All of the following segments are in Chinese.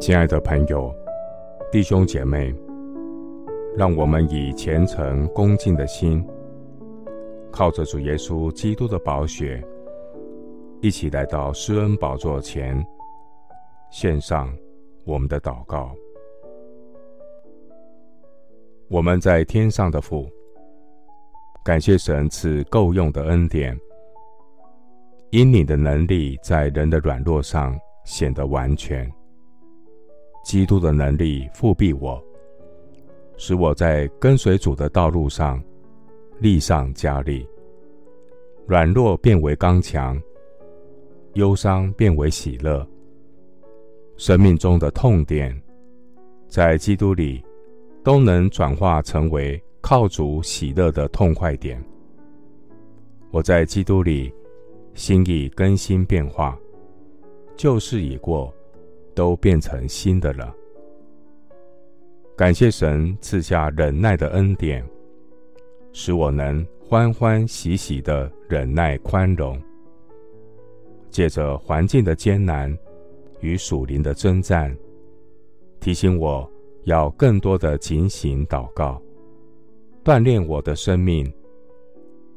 亲爱的朋友、弟兄姐妹，让我们以虔诚恭敬的心，靠着主耶稣基督的宝血，一起来到施恩宝座前，献上我们的祷告。我们在天上的父，感谢神赐够用的恩典，因你的能力在人的软弱上显得完全。基督的能力复庇我，使我在跟随主的道路上力上加力，软弱变为刚强，忧伤变为喜乐。生命中的痛点，在基督里都能转化成为靠主喜乐的痛快点。我在基督里心意更新变化，旧事已过。都变成新的了。感谢神赐下忍耐的恩典，使我能欢欢喜喜的忍耐宽容。借着环境的艰难与属灵的征战，提醒我要更多的警醒祷告，锻炼我的生命，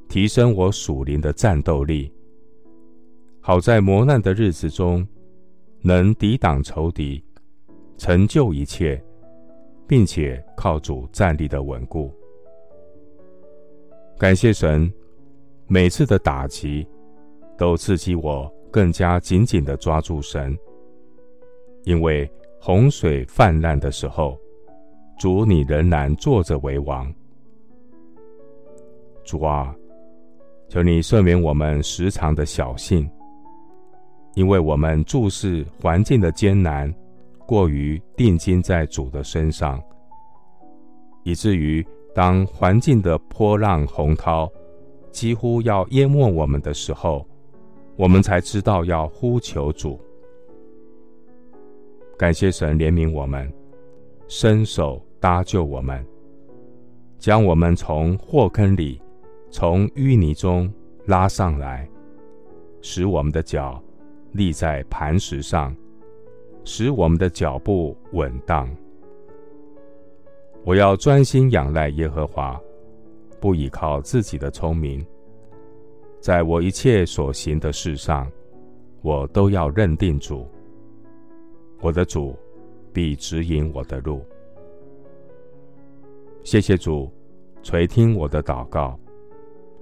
提升我属灵的战斗力，好在磨难的日子中。能抵挡仇敌，成就一切，并且靠主站立的稳固。感谢神，每次的打击都刺激我更加紧紧的抓住神，因为洪水泛滥的时候，主你仍然坐着为王。主啊，求你赦免我们时常的小信。因为我们注视环境的艰难，过于定睛在主的身上，以至于当环境的波浪洪涛几乎要淹没我们的时候，我们才知道要呼求主。感谢神怜悯我们，伸手搭救我们，将我们从祸坑里、从淤泥中拉上来，使我们的脚。立在磐石上，使我们的脚步稳当。我要专心仰赖耶和华，不依靠自己的聪明。在我一切所行的事上，我都要认定主。我的主必指引我的路。谢谢主垂听我的祷告，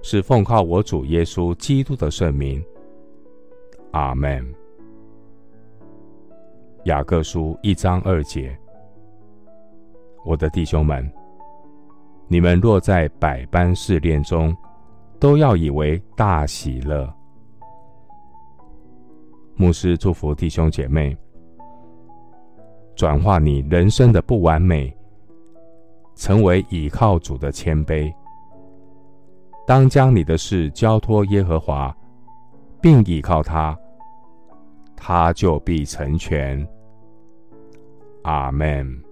是奉靠我主耶稣基督的圣名。阿门。雅各书一章二节，我的弟兄们，你们若在百般试炼中，都要以为大喜乐。牧师祝福弟兄姐妹，转化你人生的不完美，成为倚靠主的谦卑。当将你的事交托耶和华，并倚靠他。他就必成全。阿门。